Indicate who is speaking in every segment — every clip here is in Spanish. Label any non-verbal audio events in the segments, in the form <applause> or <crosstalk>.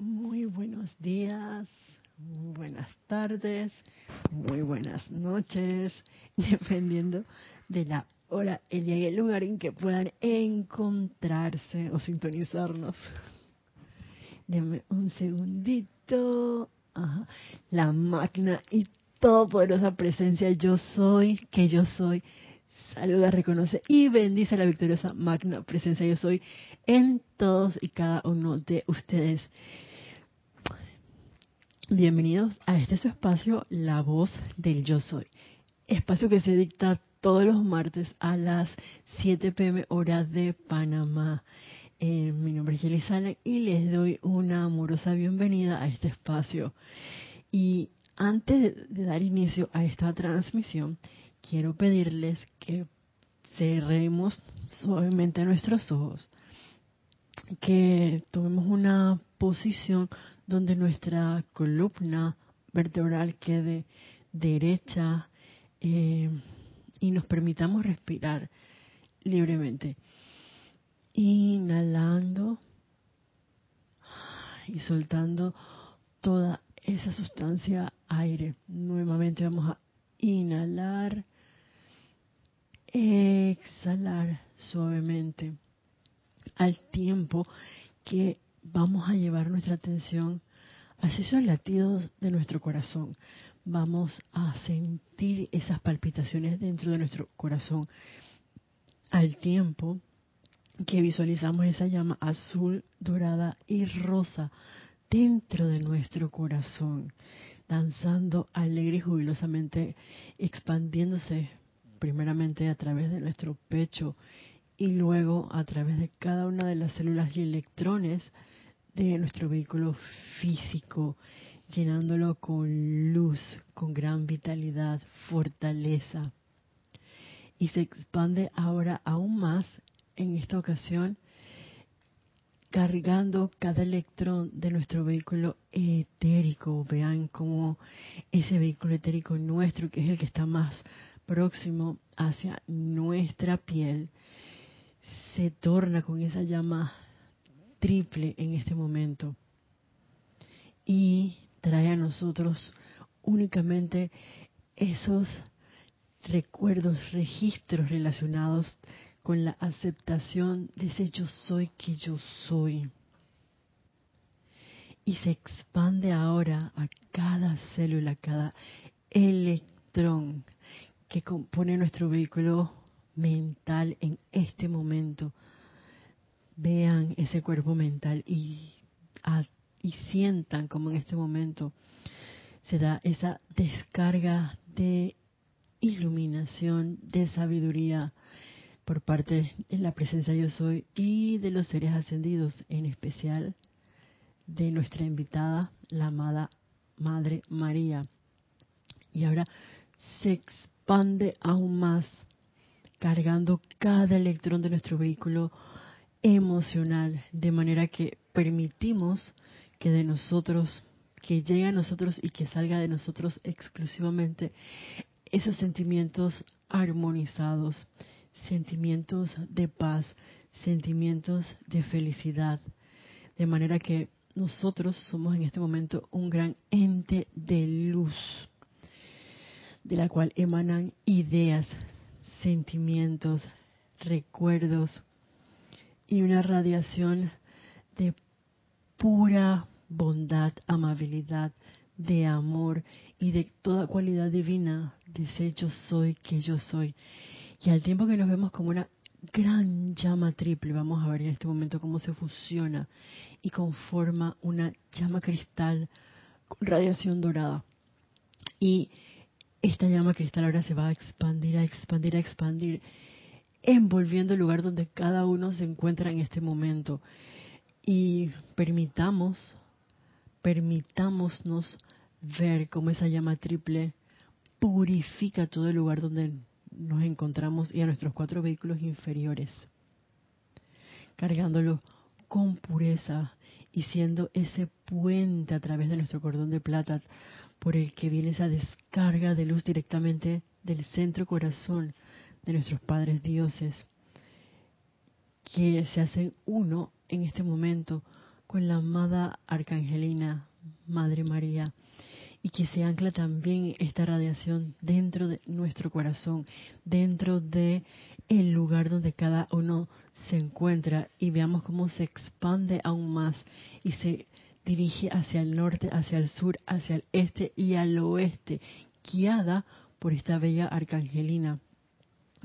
Speaker 1: Muy buenos días, muy buenas tardes, muy buenas noches, <laughs> dependiendo de la hora, el día y el lugar en que puedan encontrarse o sintonizarnos. Denme un segundito. Ajá. La magna y todopoderosa presencia yo soy, que yo soy, saluda, reconoce y bendice la victoriosa magna presencia yo soy en todos y cada uno de ustedes. Bienvenidos a este su espacio, La Voz del Yo Soy. Espacio que se dicta todos los martes a las 7 pm hora de Panamá. Eh, mi nombre es Jelly Sale y les doy una amorosa bienvenida a este espacio. Y antes de dar inicio a esta transmisión, quiero pedirles que cerremos suavemente nuestros ojos, que tomemos una posición donde nuestra columna vertebral quede derecha eh, y nos permitamos respirar libremente. Inhalando y soltando toda esa sustancia aire. Nuevamente vamos a inhalar, exhalar suavemente al tiempo que vamos a llevar nuestra atención hacia esos latidos de nuestro corazón. Vamos a sentir esas palpitaciones dentro de nuestro corazón al tiempo que visualizamos esa llama azul, dorada y rosa dentro de nuestro corazón, danzando alegre y jubilosamente, expandiéndose primeramente a través de nuestro pecho y luego a través de cada una de las células y electrones de nuestro vehículo físico, llenándolo con luz, con gran vitalidad, fortaleza. Y se expande ahora aún más en esta ocasión, cargando cada electrón de nuestro vehículo etérico. Vean cómo ese vehículo etérico nuestro, que es el que está más próximo hacia nuestra piel, se torna con esa llama triple en este momento y trae a nosotros únicamente esos recuerdos, registros relacionados con la aceptación de ese yo soy que yo soy. Y se expande ahora a cada célula, a cada electrón que compone nuestro vehículo mental en este momento vean ese cuerpo mental y, y sientan como en este momento se da esa descarga de iluminación, de sabiduría por parte de la presencia yo soy y de los seres ascendidos, en especial de nuestra invitada, la amada Madre María. Y ahora se expande aún más, cargando cada electrón de nuestro vehículo emocional, de manera que permitimos que de nosotros, que llegue a nosotros y que salga de nosotros exclusivamente esos sentimientos armonizados, sentimientos de paz, sentimientos de felicidad, de manera que nosotros somos en este momento un gran ente de luz, de la cual emanan ideas, sentimientos, recuerdos, y una radiación de pura bondad, amabilidad, de amor y de toda cualidad divina ese yo soy que yo soy. Y al tiempo que nos vemos como una gran llama triple, vamos a ver en este momento cómo se fusiona y conforma una llama cristal con radiación dorada. Y esta llama cristal ahora se va a expandir, a expandir, a expandir envolviendo el lugar donde cada uno se encuentra en este momento. Y permitamos, permitámonos ver cómo esa llama triple purifica todo el lugar donde nos encontramos y a nuestros cuatro vehículos inferiores, cargándolo con pureza y siendo ese puente a través de nuestro cordón de plata por el que viene esa descarga de luz directamente del centro corazón de nuestros padres dioses, que se hacen uno en este momento con la amada Arcangelina, Madre María, y que se ancla también esta radiación dentro de nuestro corazón, dentro de el lugar donde cada uno se encuentra y veamos cómo se expande aún más y se dirige hacia el norte, hacia el sur, hacia el este y al oeste, guiada por esta bella arcangelina,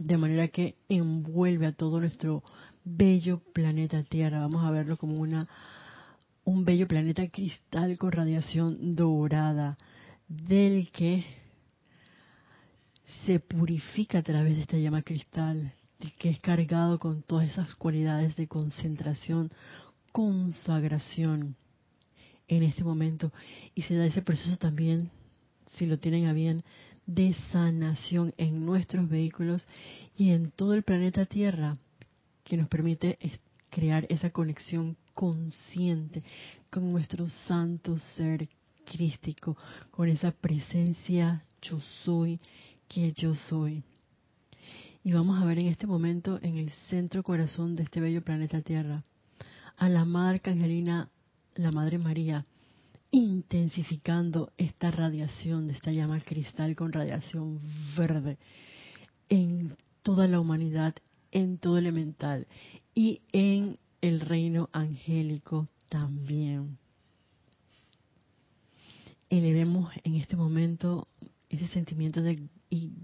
Speaker 1: de manera que envuelve a todo nuestro bello planeta Tierra. Vamos a verlo como una un bello planeta cristal con radiación dorada, del que se purifica a través de esta llama cristal, que es cargado con todas esas cualidades de concentración, consagración en este momento. Y se da ese proceso también, si lo tienen a bien, de sanación en nuestros vehículos y en todo el planeta Tierra, que nos permite crear esa conexión consciente con nuestro santo ser crístico, con esa presencia yo soy que yo soy. Y vamos a ver en este momento en el centro corazón de este bello planeta Tierra a la Madre Arcangelina, la Madre María, intensificando esta radiación de esta llama cristal con radiación verde en toda la humanidad, en todo elemental y en el reino angélico también. Elevemos en este momento ese sentimiento de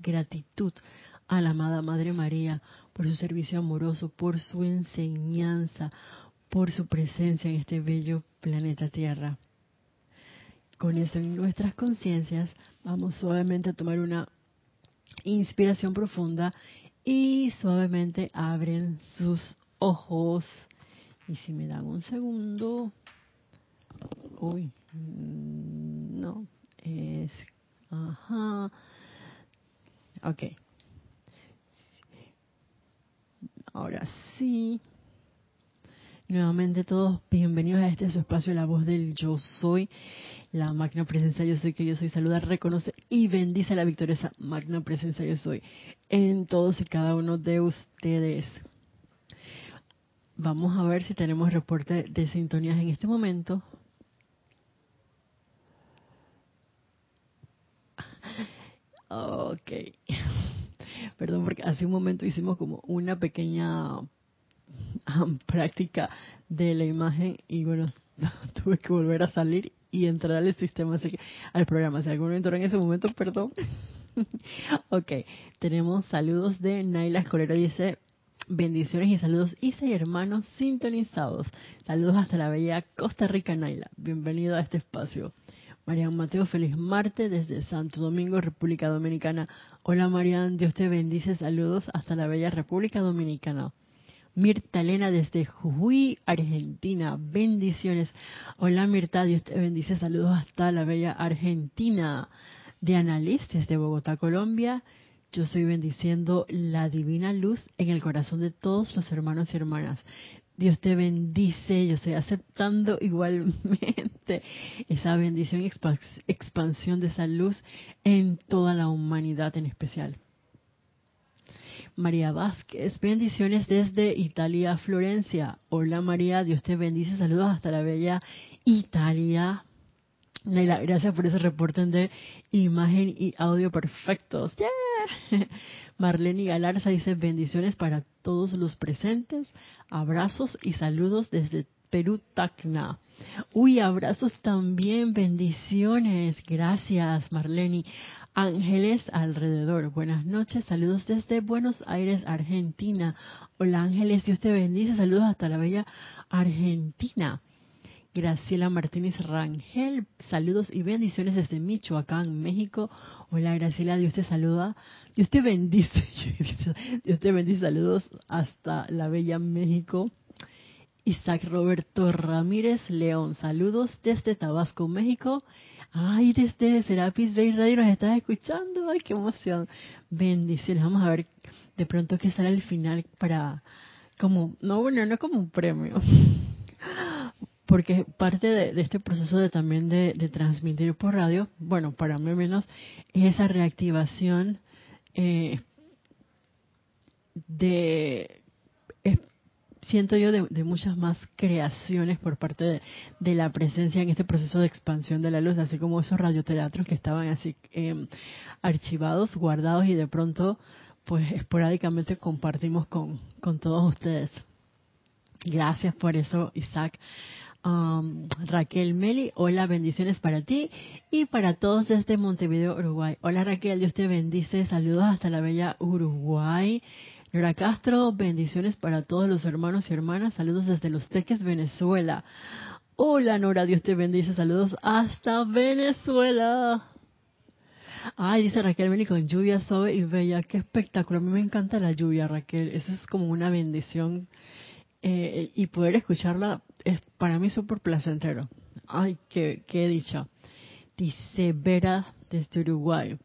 Speaker 1: gratitud a la amada Madre María por su servicio amoroso, por su enseñanza, por su presencia en este bello planeta Tierra. Con eso en nuestras conciencias vamos suavemente a tomar una inspiración profunda y suavemente abren sus ojos. Y si me dan un segundo, uy, mm, no, es, ajá, ok. Ahora sí. Nuevamente todos bienvenidos a este su espacio, la voz del yo soy, la magna presencia yo soy que yo soy, saluda, reconoce y bendice la victoriosa magna presencia yo soy en todos y cada uno de ustedes. Vamos a ver si tenemos reporte de sintonías en este momento. Ok. <laughs> Perdón, porque hace un momento hicimos como una pequeña <laughs> práctica de la imagen y bueno, <laughs> tuve que volver a salir y entrar al sistema, al programa. Si alguno entró en ese momento, perdón. <laughs> ok, tenemos saludos de Naila Escolero, dice, Bendiciones y saludos, Isa y hermanos sintonizados. Saludos hasta la bella Costa Rica, Naila. Bienvenido a este espacio. Marian Mateo, feliz martes desde Santo Domingo, República Dominicana. Hola Marian, Dios te bendice. Saludos hasta la bella República Dominicana. Mirta Elena desde Jujuy, Argentina. Bendiciones. Hola Mirta, Dios te bendice. Saludos hasta la bella Argentina. Diana Liz desde Bogotá, Colombia. Yo estoy bendiciendo la divina luz en el corazón de todos los hermanos y hermanas. Dios te bendice, yo estoy aceptando <laughs> igualmente esa bendición y expansión de esa luz en toda la humanidad en especial. María Vázquez, bendiciones desde Italia, Florencia. Hola María, Dios te bendice, saludos hasta la bella Italia. Naila, gracias por ese reporte de imagen y audio perfectos. <laughs> Marlene Galarza dice bendiciones para todos los presentes, abrazos y saludos desde Perú, Tacna. Uy, abrazos también, bendiciones. Gracias, Marlene. Ángeles alrededor. Buenas noches, saludos desde Buenos Aires, Argentina. Hola Ángeles, Dios te bendice, saludos hasta la bella Argentina. Graciela Martínez Rangel, saludos y bendiciones desde Michoacán, México. Hola Graciela, Dios te saluda, Dios te bendice, <laughs> Dios te bendice, saludos hasta la bella México. Isaac Roberto Ramírez León, saludos desde Tabasco, México. Ay, desde Serapis Bay Radio nos estás escuchando, ay, qué emoción. Bendiciones, vamos a ver de pronto qué sale al final para, como, no, bueno, no como un premio. <gasps> Porque parte de, este proceso de también de, transmitir por radio, bueno, para mí menos, es esa reactivación eh, de siento yo, de, muchas más creaciones por parte de, la presencia en este proceso de expansión de la luz, así como esos radioteatros que estaban así em, archivados, guardados y de pronto, pues esporádicamente compartimos con, con todos ustedes. Gracias por eso, Isaac. Um, Raquel Meli, hola, bendiciones para ti y para todos desde Montevideo, Uruguay. Hola Raquel, Dios te bendice, saludos hasta la bella Uruguay. Nora Castro, bendiciones para todos los hermanos y hermanas, saludos desde Los Teques, Venezuela. Hola Nora, Dios te bendice, saludos hasta Venezuela. Ay, dice Raquel Meli con lluvia suave y bella, qué espectáculo, a mí me encanta la lluvia Raquel, eso es como una bendición eh, y poder escucharla es para mí súper placentero. Ay, qué, qué dicha. Dice Vera desde Uruguay.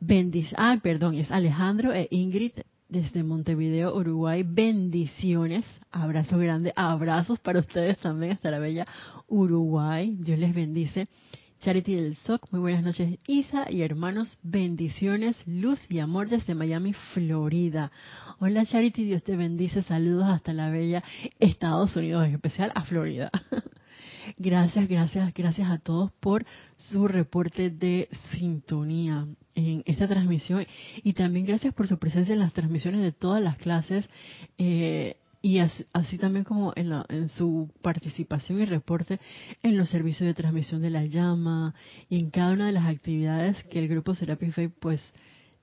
Speaker 1: Bendic ah, perdón, es Alejandro e Ingrid desde Montevideo, Uruguay. Bendiciones, abrazo grande, abrazos para ustedes también hasta la bella Uruguay. Dios les bendice. Charity del SOC, muy buenas noches Isa y hermanos, bendiciones, luz y amor desde Miami, Florida. Hola Charity, Dios te bendice, saludos hasta la bella Estados Unidos, en especial a Florida. <laughs> Gracias, gracias, gracias a todos por su reporte de sintonía en esta transmisión y también gracias por su presencia en las transmisiones de todas las clases. Eh, y así, también como en, en, su participación y reporte en los servicios de transmisión de la llama y en cada una de las actividades que el grupo Serapis Faith pues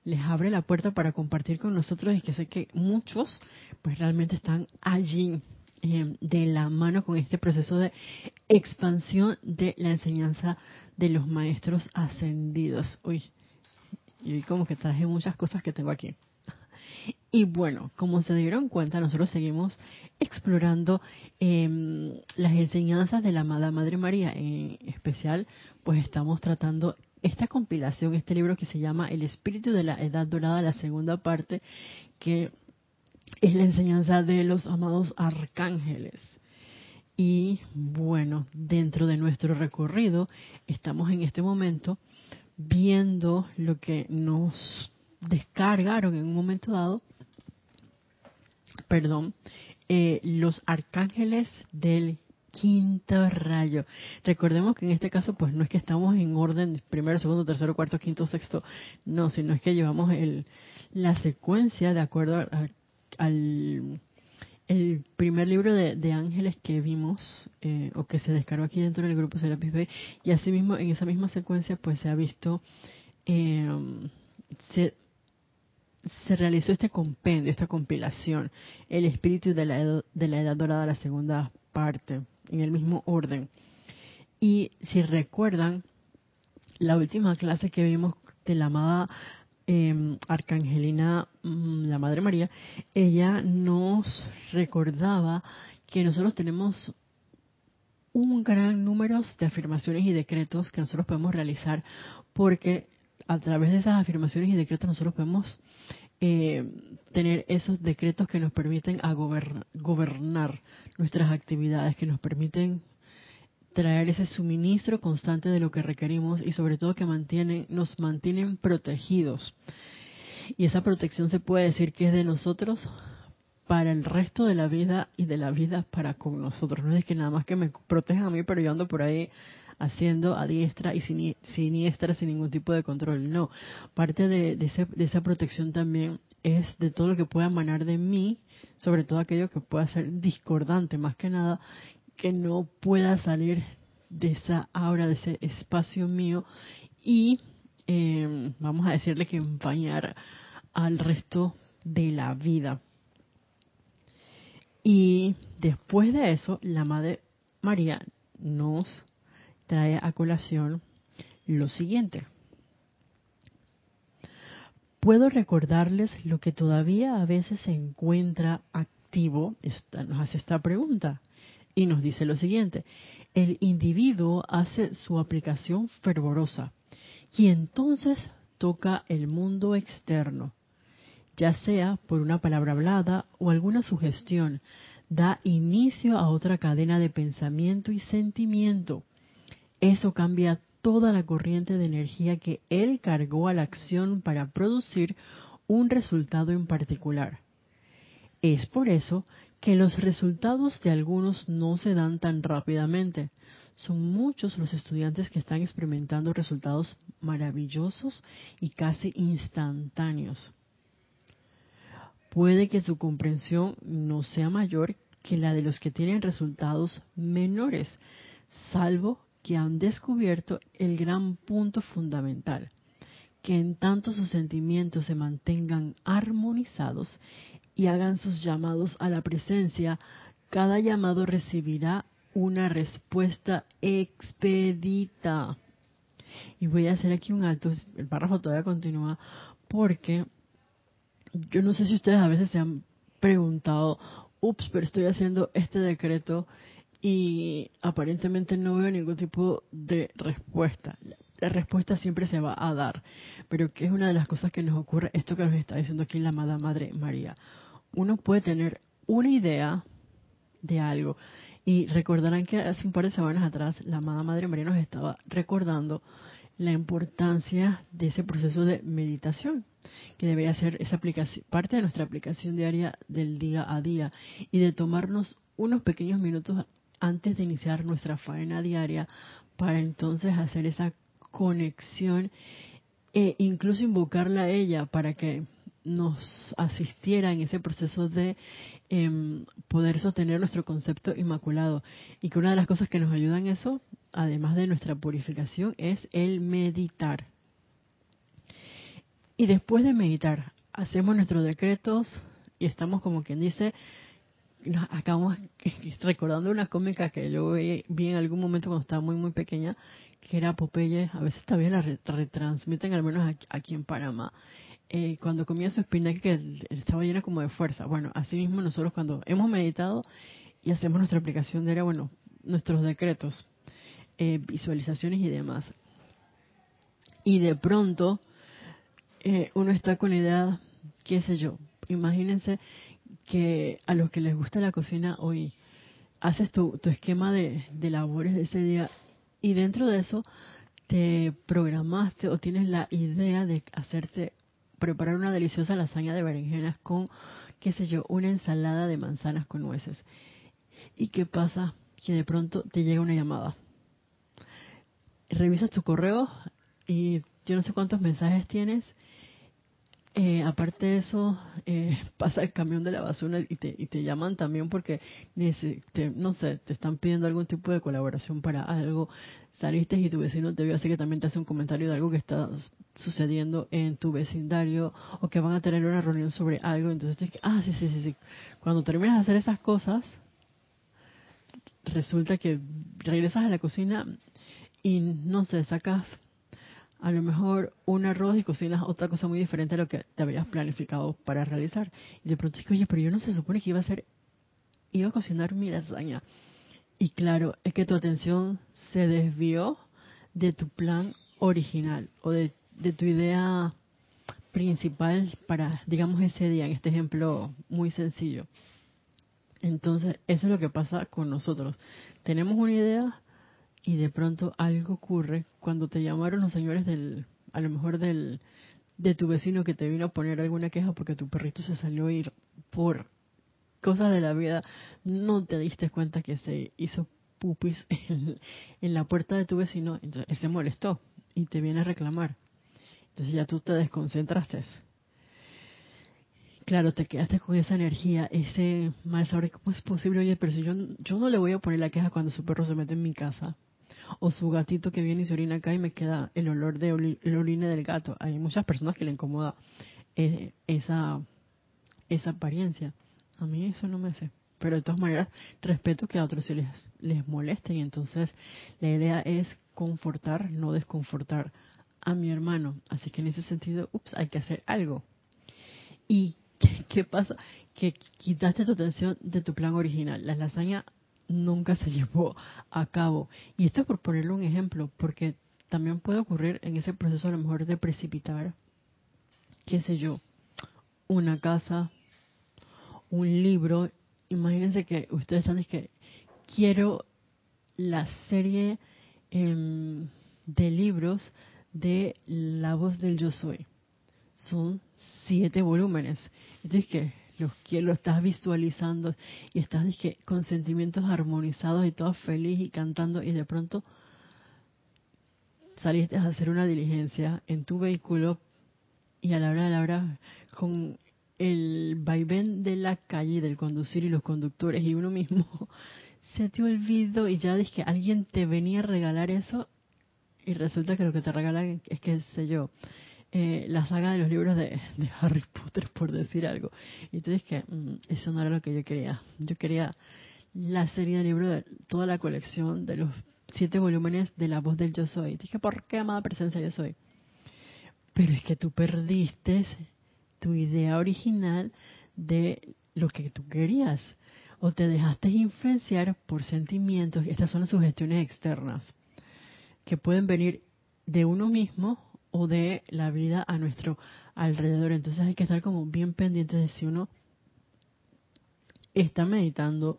Speaker 1: les abre la puerta para compartir con nosotros y que sé que muchos pues realmente están allí eh, de la mano con este proceso de expansión de la enseñanza de los maestros ascendidos. Uy, y como que traje muchas cosas que tengo aquí. Y bueno, como se dieron cuenta, nosotros seguimos explorando em, las enseñanzas de la amada Madre María. En especial, pues estamos tratando esta compilación, este libro que se llama El Espíritu de la Edad Dorada, la segunda parte, que es la enseñanza de los amados arcángeles. Y bueno, dentro de nuestro recorrido, estamos en este momento viendo lo que nos descargaron en un momento dado, perdón, eh, los arcángeles del quinto rayo. Recordemos que en este caso, pues no es que estamos en orden primero, segundo, tercero, cuarto, quinto, sexto, no, sino es que llevamos el, la secuencia de acuerdo al el primer libro de, ángeles que vimos eh, o que se descargó aquí dentro del grupo Serapis Bay y asimismo en esa misma secuencia pues se ha visto eh, se realizó este compendio, esta compilación, el espíritu de la, edad, de la edad dorada, la segunda parte, en el mismo orden. Y si recuerdan, la última clase que vimos de la amada em, Arcangelina, mm, la Madre María, ella nos recordaba que nosotros tenemos un gran número de afirmaciones y decretos que nosotros podemos realizar porque a través de esas afirmaciones y decretos nosotros podemos eh, tener esos decretos que nos permiten a gobernar nuestras actividades, que nos permiten traer ese suministro constante de lo que requerimos y sobre todo que mantienen, nos mantienen protegidos. Y esa protección se puede decir que es de nosotros para el resto de la vida y de la vida para con nosotros. No es que nada más que me protejan a mí, pero yo ando por ahí haciendo a diestra y siniestra sin ningún tipo de control. No, parte de, de, esa protección también es de todo lo que pueda emanar de mí, sobre todo aquello que pueda ser discordante, más que nada, que no pueda salir de esa aura, de ese espacio mío y em, vamos a decirle que empañar al resto de la vida. Y después de eso, la Madre María nos trae a colación lo siguiente. Puedo recordarles lo que todavía a veces se encuentra activo, nos hace esta pregunta y nos dice lo siguiente, el individuo hace su aplicación fervorosa y entonces toca el mundo externo, ya sea por una palabra hablada o alguna sugestión, da inicio a otra cadena de pensamiento y sentimiento. Eso cambia toda la corriente de energía que él cargó a la acción para producir un resultado en particular. Es por eso que los resultados de algunos no se dan tan rápidamente. Son muchos los estudiantes que están experimentando resultados maravillosos y casi instantáneos. Puede que su comprensión no sea mayor que la de los que tienen resultados menores, salvo que han descubierto el gran punto fundamental, que en tanto sus sentimientos se mantengan armonizados y hagan sus llamados a la presencia, cada llamado recibirá una respuesta expedita. Y voy a hacer aquí un alto, el párrafo todavía continúa, porque yo no sé si ustedes a veces se han preguntado, ups, pero estoy haciendo este decreto y aparentemente no veo ningún tipo de respuesta. La respuesta siempre se va a dar, pero que es una de las cosas que nos ocurre, esto que nos está diciendo aquí la amada Madre María uno puede tener una idea de algo. Y recordarán que hace un par de semanas atrás la amada Madre María nos estaba recordando la importancia de ese proceso de meditación, que debería ser esa aplicación, parte de nuestra aplicación diaria del día a día, y de tomarnos unos pequeños minutos antes de iniciar nuestra faena diaria para entonces hacer esa conexión e incluso invocarla a ella para que nos asistiera en ese proceso de em, poder sostener nuestro concepto inmaculado. Y que una de las cosas que nos ayuda en eso, además de nuestra purificación, es el meditar. Y después de meditar, hacemos nuestros decretos y estamos como quien dice, acabamos <laughs> recordando una cómica que yo vi, en algún momento cuando estaba muy muy pequeña, que era Popeye, a veces todavía la retransmiten al menos aquí en Panamá, eh, cuando comía su espinaca que estaba llena como de fuerza. Bueno, así mismo nosotros cuando hemos meditado y hacemos nuestra aplicación de era, bueno, nuestros decretos, eh, visualizaciones y demás. Y de pronto eh, uno está con la idea, qué sé yo, imagínense que a los que les gusta la cocina hoy haces tu, esquema de labores de ese día y dentro de eso te programaste o tienes la idea de hacerte preparar una deliciosa lasaña de berenjenas con, qué sé yo, una ensalada de manzanas con nueces. ¿Y qué pasa? Que de pronto te llega una llamada. Revisas tu correo y yo no sé cuántos mensajes tienes eh, aparte de eso, eh, <laughs> pasa el camión de la basura y te, y te llaman también porque, no sé, te están pidiendo algún tipo de colaboración para algo. Saliste y tu vecino te vio, así que también te hace un comentario de algo que está sucediendo en tu vecindario o que van a tener una reunión sobre algo. Entonces, te, ah, sí, sí, sí, sí. Cuando terminas de hacer esas cosas, resulta que regresas a la cocina y, no sé, sacas a lo mejor un arroz y cocinas otra cosa muy diferente a lo que te habías planificado para realizar. Y de pronto es que, oye, pero yo no se supone que iba a hacer, iba a cocinar mi lasaña. Y claro, es que tu atención se desvió de tu plan original o de, de tu idea principal para, digamos, ese día, en este ejemplo muy sencillo. Entonces, eso es lo que pasa con nosotros. Tenemos una idea, y de pronto algo ocurre cuando te llamaron los señores del, a lo mejor del, de tu vecino que te vino a poner alguna queja porque tu perrito se salió a ir por cosas de la vida, no te diste cuenta que se hizo pupis <laughs> en, la puerta de tu vecino, entonces él se molestó y te viene a reclamar. Entonces ya tú te desconcentraste. Claro, te quedaste con esa energía, ese mal sabor. ¿Cómo es posible? Oye, pero si yo, yo no le voy a poner la queja cuando su perro se mete en mi casa o su gatito que viene y se orina acá y me queda el olor de el orine del gato. Hay muchas personas que le incomoda eh, esa, esa apariencia. A mí eso no me hace. Pero de todas maneras, respeto que a otros se les, les moleste y entonces la idea es confortar, no desconfortar a mi hermano. Así que en ese sentido, ups, hay que hacer algo. ¿Y qué, pasa? Que quitaste tu atención de tu plan original. La lasaña nunca se <laughs> llevó a cabo. Y esto es por ponerle un ejemplo, porque también puede ocurrir en ese proceso a lo mejor de precipitar, qué sé yo, una casa, un libro. Imagínense que ustedes saben que quiero la serie em, de libros de La voz del yo soy. Son siete volúmenes. Entonces, que los lo estás visualizando y estás con sentimientos armonizados y todo feliz y cantando y de pronto saliste a hacer una diligencia en tu vehículo y a la hora de la hora con el vaivén de la calle, del conducir y los conductores y uno mismo, <laughs> se te olvidó y ya dije, alguien te venía a regalar eso y resulta que lo que te regalan es que, sé yo, eh, la saga de los libros de, Harry Potter, por decir algo. Y tú dices que mm, eso no era lo que yo quería. Yo quería la serie de libros de toda la colección de los siete volúmenes de La Voz del Yo Soy. Dije, ¿por qué, amada presencia, yo soy? Pero es que tú perdiste tu idea original de lo que tú querías. O te dejaste influenciar por sentimientos. Estas son las sugestiones externas que pueden venir de uno mismo o de la vida a nuestro alrededor. Entonces hay que estar como bien pendientes de si uno está meditando,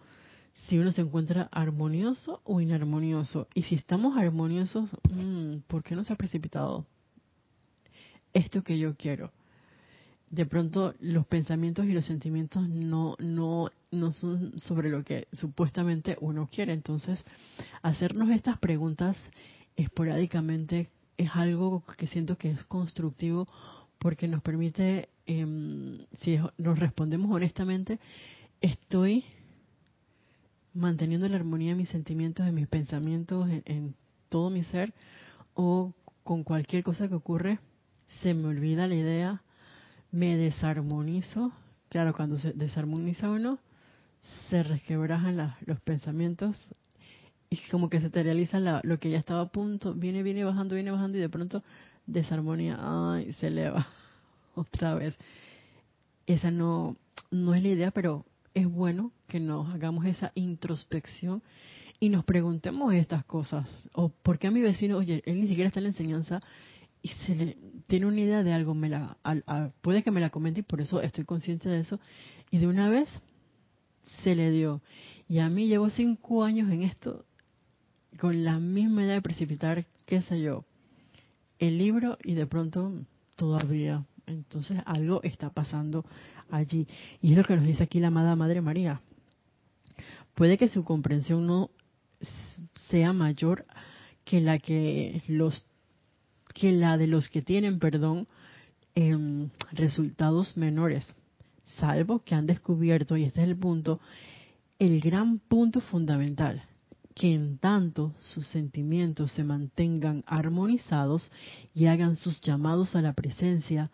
Speaker 1: si uno se encuentra armonioso o inarmonioso. Y si estamos armoniosos, mm, ¿por qué no se ha precipitado esto que yo quiero? De pronto los pensamientos y los sentimientos no, no, no son sobre lo que supuestamente uno quiere. Entonces, hacernos estas preguntas esporádicamente es algo que siento que es constructivo porque nos permite, em, si nos respondemos honestamente, estoy manteniendo la armonía de mis sentimientos, de mis pensamientos, en, todo mi ser, o con cualquier cosa que ocurre, se me olvida la idea, me desarmonizo. Claro, cuando se desarmoniza uno, se resquebrajan los pensamientos y como que se te realiza lo que ya estaba a punto, viene, viene bajando, viene bajando y de pronto desarmonía, ay, se eleva <laughs> otra vez. Esa no, no es la idea, pero es bueno que nos hagamos esa introspección y nos preguntemos estas cosas. O por qué a mi vecino, oye, él ni siquiera está en la enseñanza y se le tiene una idea de algo, me la, puede que me la comente y por eso estoy consciente de eso. Y de una vez se le dio. Y a mí llevo cinco años en esto con la misma idea de precipitar, qué sé yo, el libro y de pronto todavía entonces algo está pasando allí. Y es lo que nos dice aquí la amada Madre María. Puede que su comprensión no sea mayor que la que los que la de los que tienen, perdón, em, resultados menores, salvo que han descubierto, y este es el punto, el gran punto fundamental, que en tanto sus sentimientos se mantengan armonizados y hagan sus llamados a la presencia,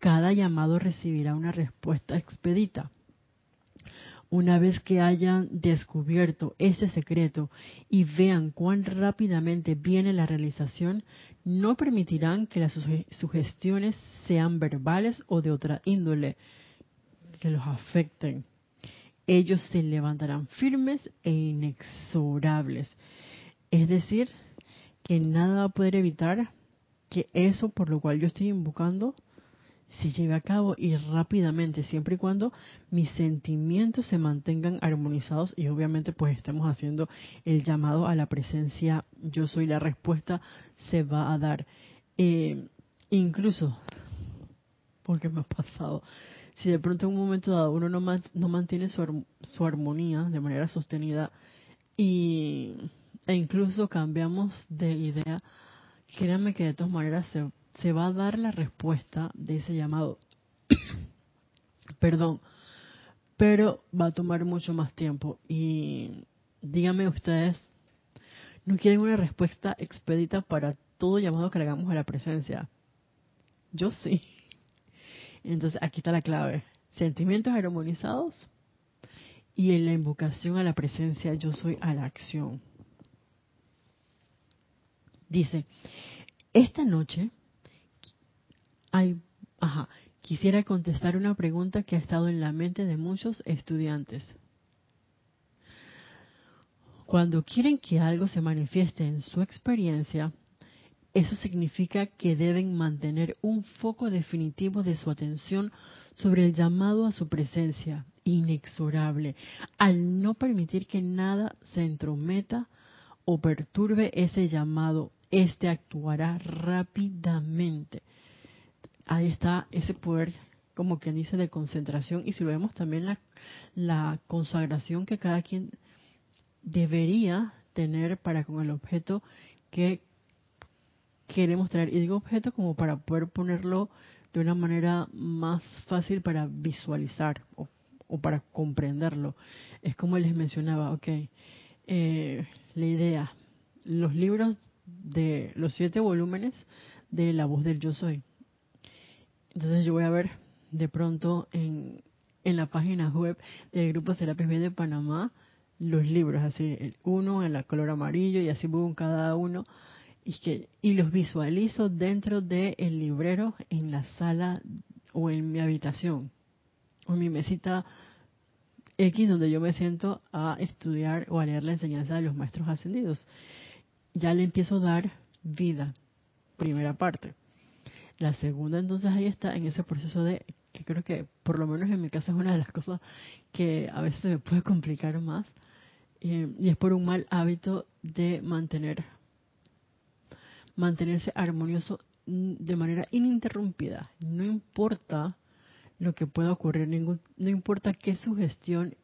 Speaker 1: cada llamado recibirá una respuesta expedita. Una vez que hayan descubierto ese secreto y vean cuán rápidamente viene la realización, no permitirán que las sugestiones sean verbales o de otra índole que los afecten ellos se levantarán firmes e inexorables. Es decir, que nada va a poder evitar que eso por lo cual yo estoy invocando se lleve a cabo y rápidamente, siempre y cuando mis sentimientos se mantengan armonizados y obviamente pues estemos haciendo el llamado a la presencia, yo soy la respuesta, se va a dar. Eh, incluso, porque me ha pasado, si de pronto en un momento dado uno no, no mantiene su, su armonía de manera sostenida y, e incluso cambiamos de idea, créanme que de todas maneras se, se va a dar la respuesta de ese llamado. <coughs> Perdón, pero va a tomar mucho más tiempo. Y díganme ustedes, ¿no quieren una respuesta expedita para todo llamado que hagamos a la presencia? Yo sí. Entonces aquí está la clave. Sentimientos armonizados y en la invocación a la presencia yo soy a la acción. Dice, esta noche hay, ajá, quisiera contestar una pregunta que ha estado en la mente de muchos estudiantes. Cuando quieren que algo se manifieste en su experiencia, eso significa que deben mantener un foco definitivo de su atención sobre el llamado a su presencia, inexorable, al no permitir que nada se entrometa o perturbe ese llamado, este actuará rápidamente. Ahí está ese poder como quien dice, de concentración. Y si lo vemos también la, la consagración que cada quien debería tener para con el objeto que queremos traer. Y digo objeto como para poder ponerlo de una manera más fácil para visualizar o, para comprenderlo. Es como les mencionaba, ok, eh, la idea, los libros de los siete volúmenes de La voz del yo soy. Entonces yo voy a ver de pronto en, en la página web del Grupo Serapis B de Panamá los libros, así, uno en la color amarillo y así voy cada uno y, que, y los visualizo dentro del el librero en la sala o en mi habitación o mi mesita X donde yo me siento a estudiar o a leer la enseñanza de los maestros ascendidos. Ya le empiezo a dar vida, primera parte. La segunda entonces ahí está en ese proceso de, que creo que por lo menos en mi caso es una de las cosas que a veces me puede complicar más, eh, y es por un mal hábito de mantener mantenerse armonioso mm, de manera ininterrumpida. No importa lo que pueda ocurrir, ningún, no importa qué sugestión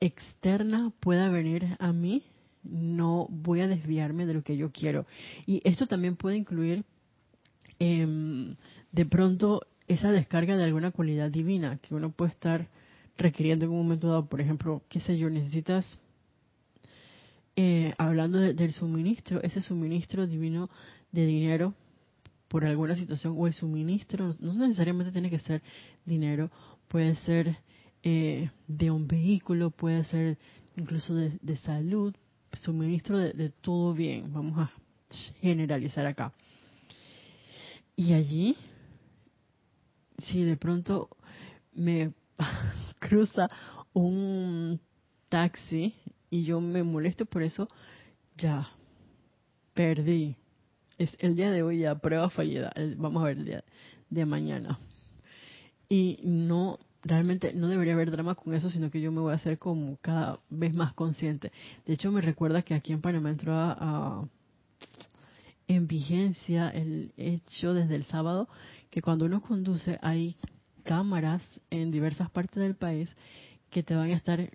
Speaker 1: externa pueda venir a mí, no voy a desviarme de lo que yo quiero. Y esto también puede incluir em, de pronto esa descarga de alguna cualidad divina que uno puede estar requiriendo en un momento dado. Por ejemplo, qué sé yo, necesitas eh, hablando del suministro, ese suministro divino de dinero por alguna situación o el suministro, no necesariamente tiene que ser dinero, puede ser eh, de un vehículo, puede ser incluso de, salud, suministro de, de, todo bien, vamos a generalizar acá. Y allí, si de pronto me <laughs> cruza un taxi y yo me molesto por eso, ya perdí. Es el día de hoy ya prueba fallida. vamos a ver el día de mañana. Y no, realmente no debería haber drama con eso, sino que yo me voy a hacer como cada vez más consciente. De hecho, me recuerda que aquí en Panamá entró a, en vigencia el hecho desde el sábado que cuando uno conduce hay cámaras en diversas partes del país que te van a estar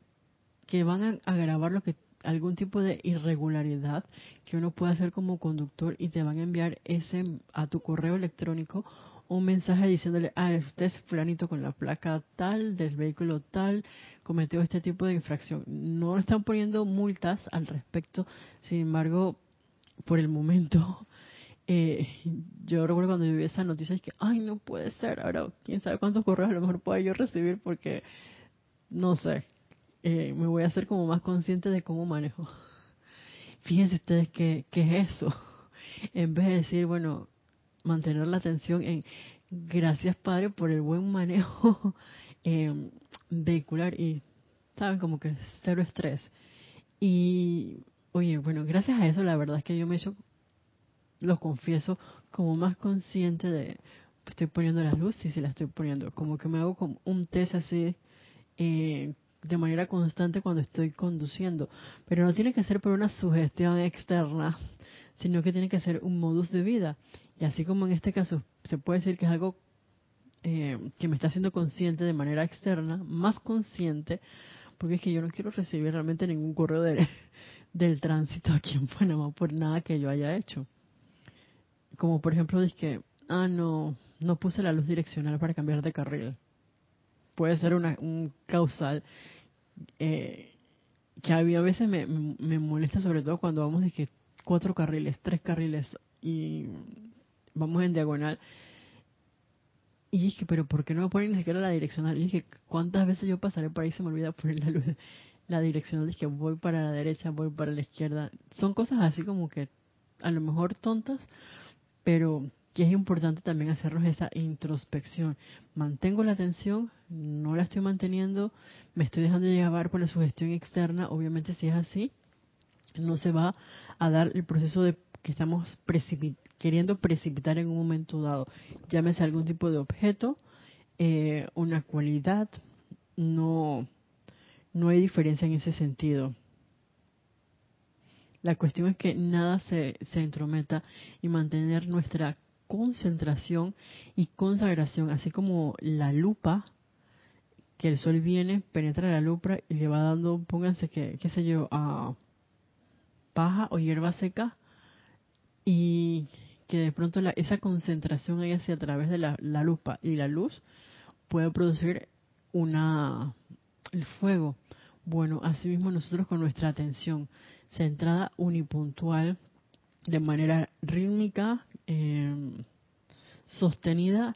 Speaker 1: que van a, grabar lo que algún tipo de irregularidad que uno puede hacer como conductor y te van a enviar ese a tu correo electrónico un mensaje diciéndole, ah, usted es fulanito con la placa tal, del vehículo tal, cometió este tipo de infracción. No están poniendo multas al respecto, sin embargo, por el momento, <laughs> eh, yo recuerdo cuando yo vi esa noticia, es que, ay, no puede ser, ahora quién sabe cuántos correos a lo mejor pueda yo recibir porque, no sé, eh, me voy a hacer como más consciente de cómo manejo. Fíjense ustedes qué, es eso. <laughs> En vez de decir, bueno, mantener la atención en gracias Padre por el buen manejo <laughs> eh, vehicular y, ¿saben? Como que cero estrés. Y, oye, bueno, gracias a eso la verdad es que yo me he hecho, lo confieso, como más consciente de, estoy poniendo la luz y si la estoy poniendo, como que me hago como un test así eh, de manera constante cuando estoy conduciendo. Pero no tiene que ser por una sugestión externa, sino que tiene que ser un modus de vida. Y así como en este caso se puede decir que es algo eh, que me está haciendo consciente de manera externa, más consciente, porque es que yo no quiero recibir realmente ningún correo de, <laughs> del tránsito aquí en Panamá por nada que yo haya hecho. Como por ejemplo, que, ah, no, no puse la luz direccional para cambiar de carril puede ser una, un causal eh, que a mí a veces me, me, molesta sobre todo cuando vamos de que cuatro carriles, tres carriles y vamos en diagonal. Y dije, pero ¿por qué no me ponen ni siquiera la direccional? Y dije, ¿cuántas veces yo pasaré por ahí se me olvida poner la luz? La direccional, dije, voy para la derecha, voy para la izquierda. Son cosas así como que a lo mejor tontas, pero que es importante también hacernos esa introspección. Mantengo la atención, no la estoy manteniendo, me estoy dejando llevar por la sugestión externa, obviamente si es así, no se va a dar el proceso de que estamos queriendo precipitar en un momento dado. Llámese algún tipo de objeto, eh, una cualidad, no, no hay diferencia en ese sentido. La cuestión es que nada se, se entrometa y mantener nuestra concentración y consagración, así como la lupa, que el sol viene, penetra la lupa y le va dando, pónganse que, qué sé yo, a paja o hierba seca, y que de pronto la, esa concentración ahí hacia a través de la, la lupa y la luz puede producir una el fuego. Bueno, asimismo nosotros con nuestra atención centrada unipuntual, de manera rítmica, em, sostenida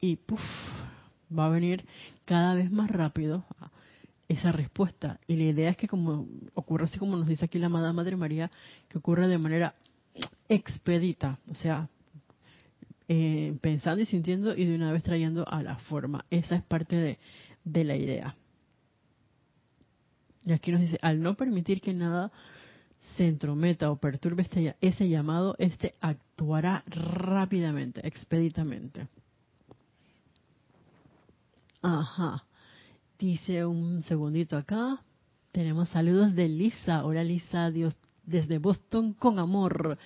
Speaker 1: y puff, va a venir cada vez más rápido esa respuesta. Y la idea es que como ocurre así como nos dice aquí la amada Madre María, que ocurre de manera expedita, o sea, eh, pensando y sintiendo y de una vez trayendo a la forma. Esa es parte de, de la idea. Y aquí nos dice, al no permitir que nada se entrometa o perturbe este, ese llamado, este actuará rápidamente, expeditamente. Ajá. Dice un segundito acá. Tenemos saludos de Lisa. Hola Lisa, Dios desde Boston con amor.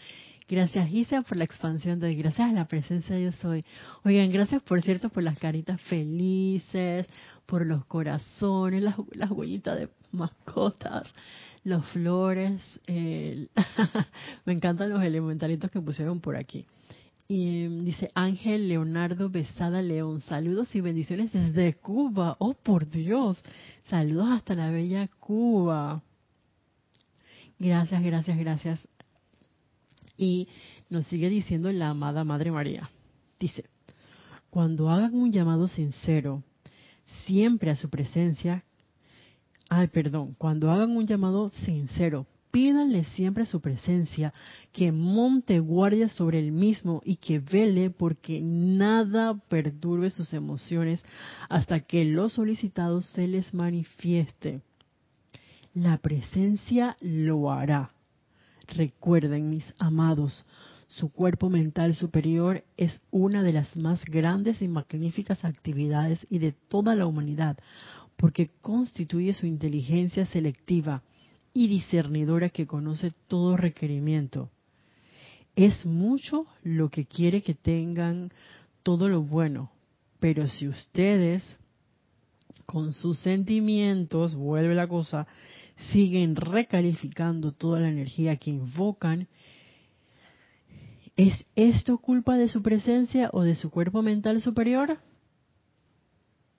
Speaker 1: Gracias Isa por la expansión de gracias a la presencia de yo soy. Oigan, gracias por cierto por las caritas felices, por los corazones, las, las huellitas de mascotas, los flores. <laughs> me encantan los elementalitos que pusieron por aquí. Y em, dice Ángel Leonardo Besada León, saludos y bendiciones desde Cuba. Oh, por Dios, saludos hasta la bella Cuba. Gracias, gracias, gracias. Y nos sigue diciendo la amada Madre María. Dice, cuando hagan un llamado sincero, siempre a su presencia, ay, perdón, cuando hagan un llamado sincero, pídanle siempre su presencia, que monte guardia sobre el mismo y que vele porque nada perturbe sus emociones hasta que lo solicitado se les manifieste. La presencia lo hará. Recuerden, mis amados, su cuerpo mental superior es una de las más grandes y magníficas actividades y de toda la humanidad, porque constituye su inteligencia selectiva y discernidora que conoce todo requerimiento. Es mucho lo que quiere que tengan todo lo bueno, pero si ustedes con sus sentimientos, vuelve la cosa, siguen recalificando toda la energía que invocan, ¿es esto culpa de su presencia o de su cuerpo mental superior?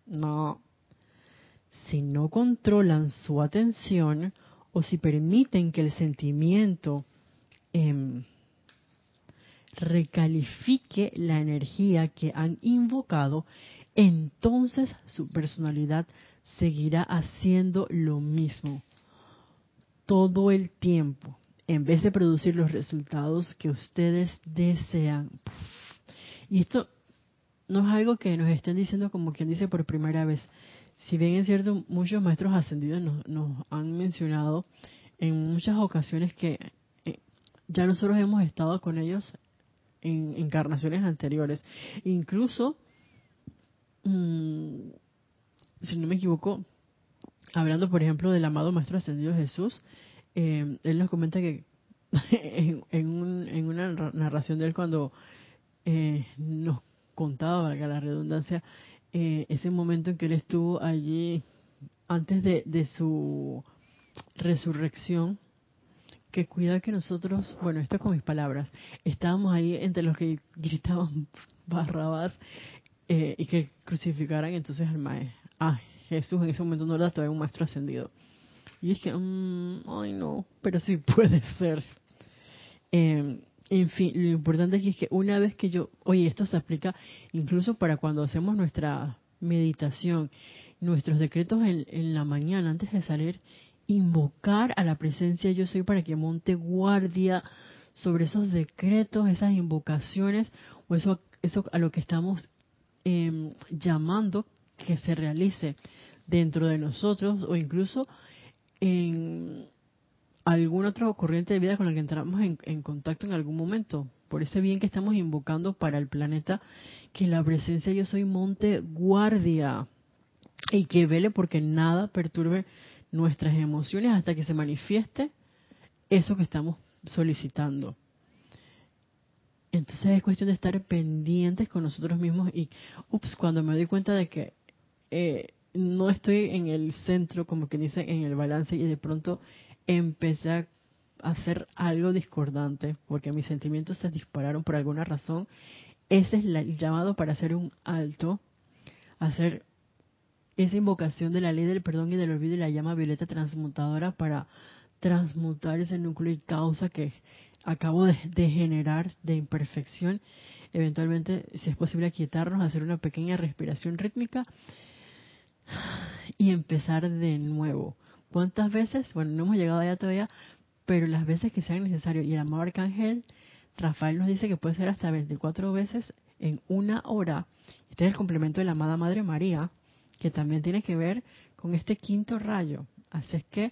Speaker 1: No. Si no controlan su atención, o si permiten que el sentimiento em, recalifique la energía que han invocado, entonces su personalidad seguirá haciendo lo mismo todo el tiempo, en vez de producir los resultados que ustedes desean. Y esto no es algo que nos estén diciendo como quien dice por primera vez, si bien es cierto, muchos maestros ascendidos nos, han mencionado en muchas ocasiones que eh, ya nosotros hemos estado con ellos en encarnaciones anteriores. Incluso, mm, si no me equivoco, hablando por ejemplo del amado Maestro Ascendido Jesús, eh, él nos comenta que <laughs> en, en, una narración de él cuando eh, nos contaba, valga la redundancia, eh, ese momento en que él estuvo allí antes de, su resurrección, que cuida que nosotros, bueno, esto con mis palabras, estábamos ahí entre los que gritaban <laughs> barrabás eh, y que crucificaran entonces al maestro. Ah, Jesús en ese momento no era todavía un maestro ascendido. Y es que, mm, ay no, pero sí <laughs> puede ser. Eh, en fin, lo importante aquí es que una vez que yo, oye, esto se aplica incluso para cuando hacemos nuestra meditación, nuestros decretos en, la mañana antes de salir, invocar a la presencia yo soy para que monte guardia sobre esos decretos, esas invocaciones o eso, eso a lo que estamos em, llamando que se realice dentro de nosotros o incluso en algún otro corriente de vida con el que entramos en, contacto en algún momento. Por ese bien que estamos invocando para el planeta, que la presencia yo soy monte guardia y que vele porque nada perturbe nuestras emociones hasta que se manifieste eso que estamos solicitando. Entonces es cuestión de estar pendientes con nosotros mismos y, ups, cuando me doy cuenta de que eh, no estoy en el centro, como que dice, en el balance y de pronto empecé a hacer algo discordante porque mis sentimientos se dispararon por alguna razón, ese es el llamado para hacer un alto, hacer esa invocación de la ley del perdón y del olvido y la llama violeta transmutadora para transmutar ese núcleo y causa que acabo de, generar de imperfección. Eventualmente, si es posible, aquietarnos, hacer una pequeña respiración rítmica y empezar de nuevo. ¿Cuántas veces? Bueno, no hemos llegado allá todavía, pero las veces que sean necesarias. Y el amado arcángel Rafael nos dice que puede ser hasta 24 veces en una hora. Este es el complemento de la amada Madre María, que también tiene que ver con este quinto rayo. Así es que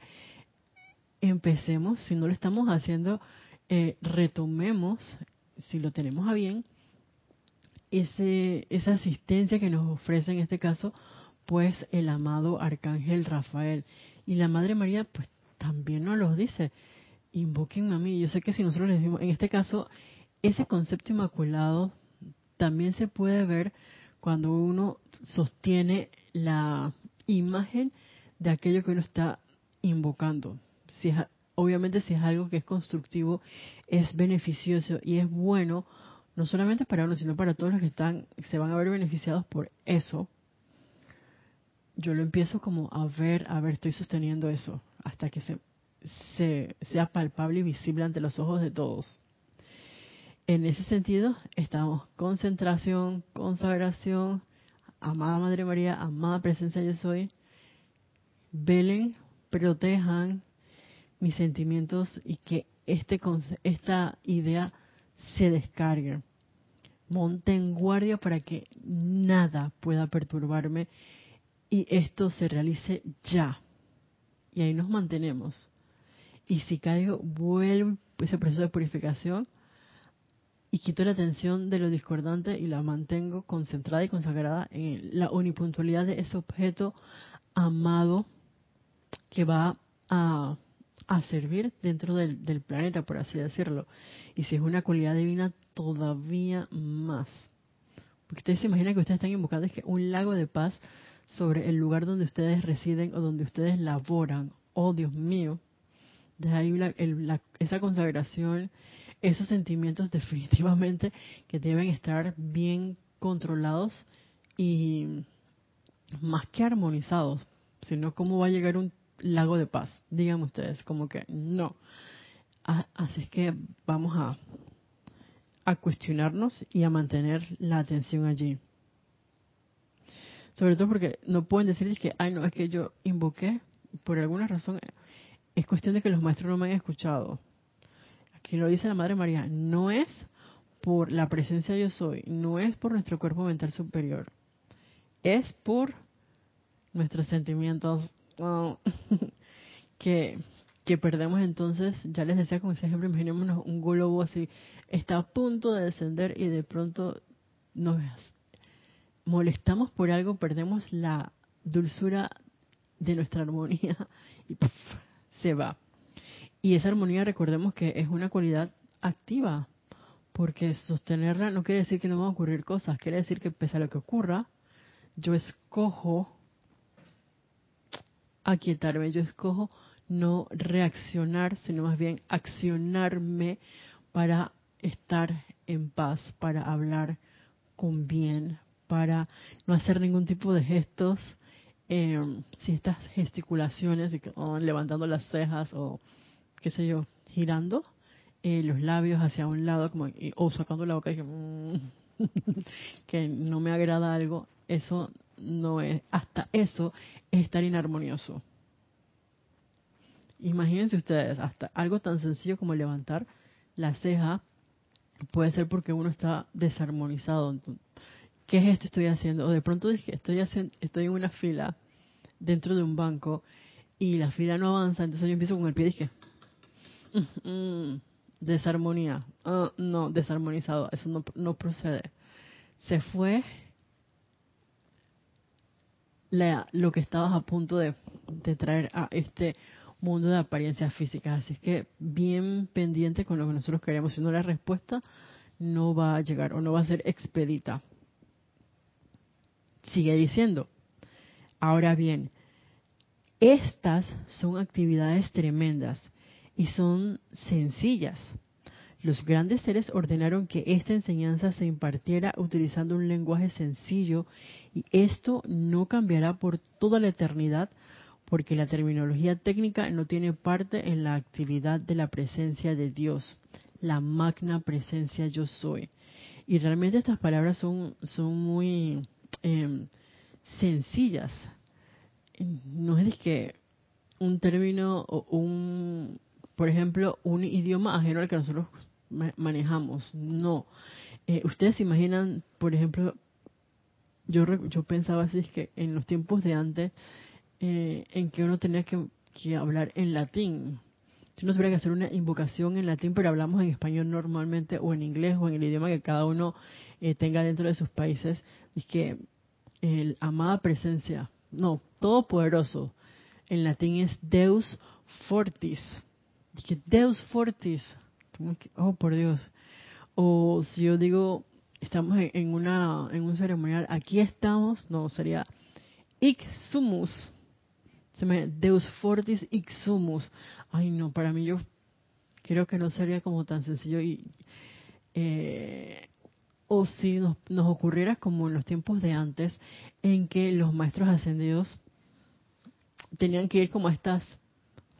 Speaker 1: empecemos, si no lo estamos haciendo, eh, retomemos, si lo tenemos a bien, ese, esa asistencia que nos ofrece en este caso, pues el amado Arcángel Rafael. Y la Madre María, pues también nos lo dice, invoquen a mí. Yo sé que si nosotros les decimos, en este caso, ese concepto inmaculado también se puede ver cuando uno sostiene la imagen de aquello que uno está invocando. Si obviamente si es algo que es constructivo, es beneficioso y es bueno, no solamente para uno, sino para todos los que están, se van a ver beneficiados por eso. Yo lo empiezo como a ver, a ver, estoy sosteniendo eso, hasta que se, se sea palpable y visible ante los ojos de todos. En ese sentido, estamos concentración, consagración, amada Madre María, amada presencia yo soy, velen, protejan mis sentimientos y que este esta idea se descargue. Monte en guardia para que nada pueda perturbarme y esto se realice ya. Y ahí nos mantenemos. Y si caigo, vuelvo ese proceso de purificación y quito la atención de lo discordante y la mantengo concentrada y consagrada en la unipuntualidad de ese objeto amado que va a, servir dentro del, planeta, por así decirlo. Y si es una cualidad divina, todavía más. Porque ustedes se imaginan que ustedes están invocando es que un lago de paz sobre el lugar donde ustedes residen o donde ustedes laboran. Oh, Dios mío. De ahí esa consagración esos sentimientos <laughs> definitivamente que deben estar bien controlados y más que armonizados, sino cómo va a llegar un lago de paz. Díganme ustedes, como que no. Así es que vamos a, a cuestionarnos y a mantener la atención allí. Sobre todo porque no pueden decir que, ay, no, es que yo invoqué, por alguna razón, es cuestión de que los maestros no me han escuchado que lo dice la Madre María, no es por la presencia yo soy, no es por nuestro cuerpo mental superior, es por nuestros sentimientos oh, <laughs> que, que perdemos entonces, ya les decía como ese ejemplo, imaginémonos un globo así, está a punto de descender y de pronto nos molestamos por algo, perdemos la dulzura de nuestra armonía y se va. Y esa armonía, recordemos que es una cualidad activa, porque sostenerla no quiere decir que no van a ocurrir cosas, quiere decir que pese a lo que ocurra, yo escojo aquietarme, yo escojo no reaccionar, sino más bien accionarme para estar en paz, para hablar con bien, para no hacer ningún tipo de gestos, eh, si estas gesticulaciones, oh, levantando las cejas o qué sé yo, girando eh, los labios hacia un lado o sacando la boca y que, mm, <laughs> que no me agrada algo, eso no es, hasta eso es estar inarmonioso. Imagínense ustedes, hasta algo tan sencillo como levantar la ceja puede ser porque uno está desarmonizado. ¿Qué es esto estoy haciendo? O de pronto dije, estoy haciendo, estoy en una fila dentro de un banco y la fila no avanza, entonces yo empiezo con el pie y dije, Mm, desarmonía. Ah, no, desarmonizado. Eso no, procede. Se fue la, lo que estabas a punto de, traer a este mundo de apariencias físicas. Así que bien pendiente con lo que nosotros queremos. Si no la respuesta no va a llegar o no va a ser expedita. Sigue diciendo, ahora bien, estas son actividades tremendas y son sencillas. Los grandes seres ordenaron que esta enseñanza se impartiera utilizando un lenguaje sencillo y esto no cambiará por toda la eternidad porque la terminología técnica no tiene parte en la actividad de la presencia de Dios, la magna presencia yo soy. Y realmente estas palabras son, son muy em, sencillas. No es que un término o un, por ejemplo, un idioma ajeno al que nosotros manejamos. No. Eh, Ustedes se imaginan, por ejemplo, yo, yo pensaba así, es que en los tiempos de antes, eh, en que uno tenía que, hablar en latín. Si uno tuviera que hacer una invocación en latín, pero hablamos en español normalmente, o en inglés, o en el idioma que cada uno eh, tenga dentro de sus países, es que el amada presencia, no, todopoderoso, en latín es Deus Fortis. Es que Deus Fortis, oh por Dios. O si yo digo, estamos en, una en un ceremonial, aquí estamos, no, sería. Se me, Deus Fortis Ixumus. Ay, no, para mí yo creo que no sería como tan sencillo y eh, o si nos, nos ocurriera como en los tiempos de antes, en que los maestros ascendidos tenían que ir como a estas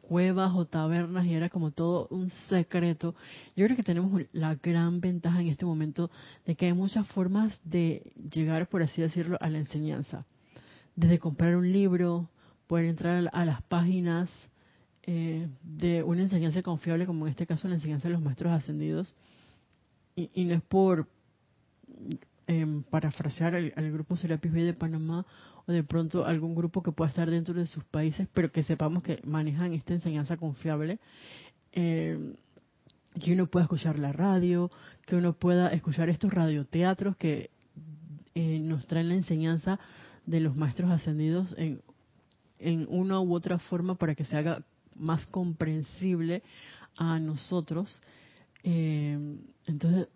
Speaker 1: cuevas o tabernas y era como todo un secreto. Yo creo que tenemos la gran ventaja en este momento de que hay muchas formas de llegar, por así decirlo, a la enseñanza. Desde comprar un libro, poder entrar a las páginas eh, de una enseñanza confiable, como en este caso la enseñanza de los maestros ascendidos. Y, no es por eh, parafrasear al, grupo Serapis Bay de Panamá o de pronto algún grupo que pueda estar dentro de sus países, pero que sepamos que manejan esta enseñanza confiable. Eh, que uno pueda escuchar la radio, que uno pueda escuchar estos radioteatros que eh, nos traen la enseñanza de los maestros ascendidos en, en una u otra forma para que se haga más comprensible a nosotros. Eh, entonces,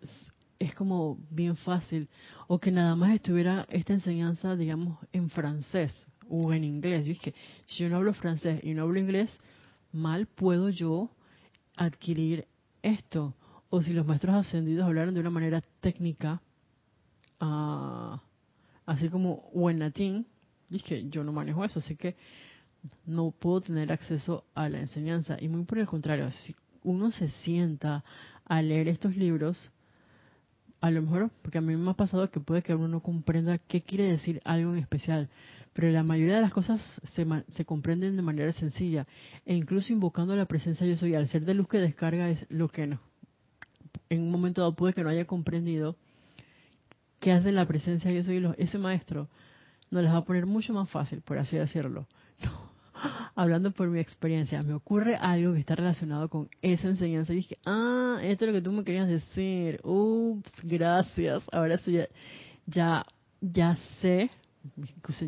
Speaker 1: es como bien fácil. O que nada más estuviera esta enseñanza, digamos, en francés o en inglés. Si yo no hablo francés y no hablo inglés, mal puedo yo adquirir esto. O si los maestros ascendidos hablaron de una manera técnica, uh, así como o en latín, que yo no manejo eso, así que no puedo tener acceso a la enseñanza. Y muy por el contrario, si uno se sienta a leer estos libros, a lo mejor, porque a mí me ha pasado que puede que uno no comprenda qué quiere decir algo en especial, pero la mayoría de las cosas se, se comprenden de manera sencilla, e incluso invocando la presencia yo soy, al ser de luz que descarga es lo que no. En un momento dado puede que no haya comprendido qué hace la presencia yo soy, ese maestro nos les va a poner mucho más fácil, por así decirlo. <laughs> No, hablando por mi experiencia, me ocurre algo que está relacionado con esa enseñanza y dije, ah, esto es lo que tú me querías decir. Ups, gracias. Ahora sí, ya, ya, sé,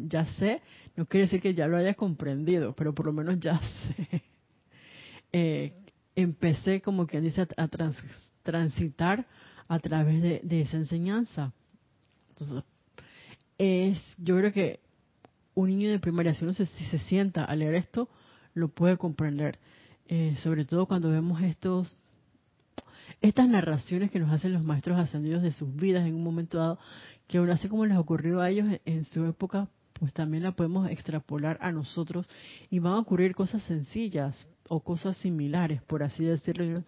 Speaker 1: ya sé, no quiere decir que ya lo haya comprendido, pero por lo menos ya sé. <laughs> Eh, empecé como quien dice a, transitar a través de, de esa enseñanza. Entonces, es, yo creo que un niño de primaria, si uno se, si se sienta a leer esto, lo puede comprender. Eh, sobre todo cuando vemos estos estas narraciones que nos hacen los maestros ascendidos de sus vidas en un momento dado, que aún así como les ocurrió a ellos en, su época, pues también la podemos extrapolar a nosotros y van a ocurrir cosas sencillas o cosas similares, por así decirlo.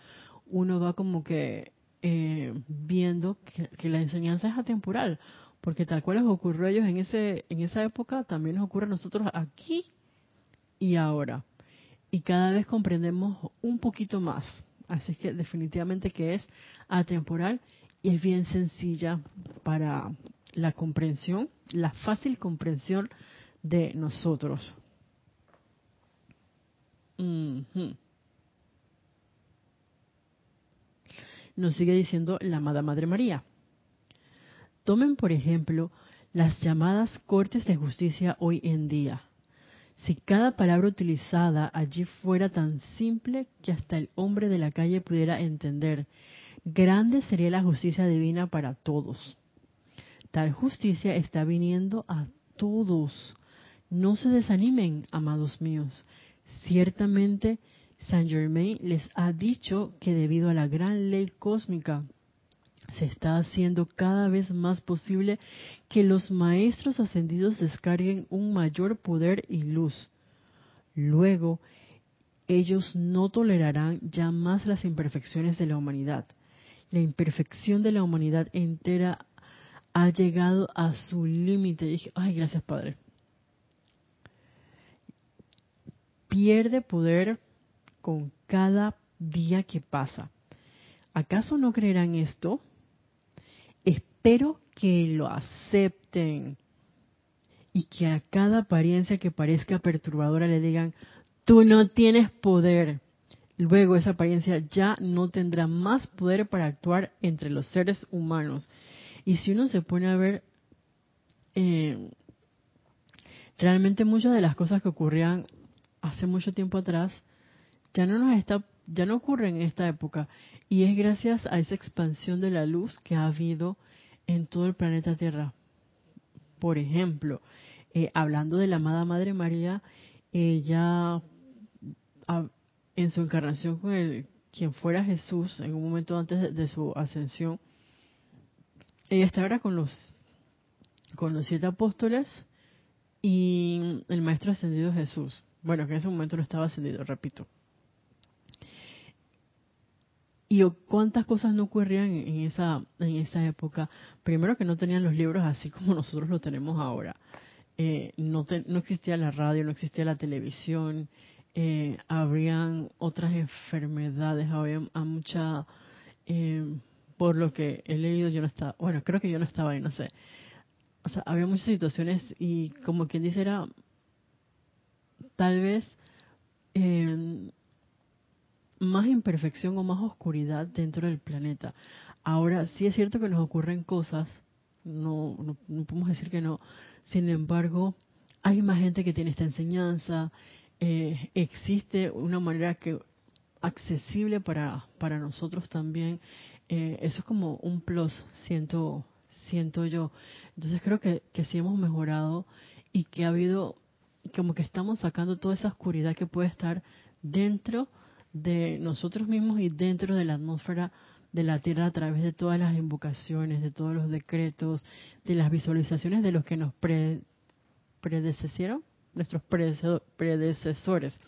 Speaker 1: Uno va como que eh, viendo que, que, la enseñanza es atemporal porque tal cual les ocurrió a ellos en ese en esa época, también nos ocurre a nosotros aquí y ahora. Y cada vez comprendemos un poquito más. Así que definitivamente que es atemporal y es bien sencilla para la comprensión, la fácil comprensión de nosotros. Nos sigue diciendo la amada Madre María. Tomen, por ejemplo, las llamadas cortes de justicia hoy en día. Si cada palabra utilizada allí fuera tan simple que hasta el hombre de la calle pudiera entender, grande sería la justicia divina para todos. Tal justicia está viniendo a todos. No se desanimen, amados míos. Ciertamente, Saint Germain les ha dicho que debido a la gran ley cósmica se está haciendo cada vez más posible que los maestros ascendidos descarguen un mayor poder y luz. Luego, ellos no tolerarán ya más las imperfecciones de la humanidad. La imperfección de la humanidad entera ha llegado a su límite. Dije, ay, gracias Padre. Pierde poder con cada día que pasa. ¿Acaso no creerán esto? Espero que lo acepten y que a cada apariencia que parezca perturbadora le digan, tú no tienes poder. Luego esa apariencia ya no tendrá más poder para actuar entre los seres humanos. Y si uno se pone a ver, eh, realmente muchas de las cosas que ocurrían hace mucho tiempo atrás ya no nos está ya no ocurren en esta época y es gracias a esa expansión de la luz que ha habido en todo el planeta Tierra. Por ejemplo, eh, hablando de la amada Madre María, ella en su encarnación con el, quien fuera Jesús, en un momento antes de, su ascensión, ella estaba con los, con los siete apóstoles y el Maestro ascendido Jesús. Bueno, que en ese momento no estaba ascendido, repito. Y cuántas cosas no ocurrían en esa, en esa época. Primero que no tenían los libros así como nosotros lo tenemos ahora. Eh, no, no existía la radio, no existía la televisión, eh, habrían otras enfermedades, había mucha, eh, por lo que he leído yo no estaba, bueno, creo que yo no estaba ahí, no sé. O sea, había muchas situaciones y como quien dice era, tal vez eh, más imperfección o más oscuridad dentro del planeta. Ahora, sí es cierto que nos ocurren cosas, no, no, podemos decir que no, sin embargo, hay más gente que tiene esta enseñanza, eh, existe una manera que accesible para, para nosotros también. Eh, eso es como un plus, siento, siento yo. Entonces creo que, que sí hemos mejorado y que ha habido, como que estamos sacando toda esa oscuridad que puede estar dentro de nosotros mismos y dentro de la atmósfera de la Tierra a través de todas las invocaciones, de todos los decretos, de las visualizaciones de los que nos pre, predecesieron, nuestros predecesores.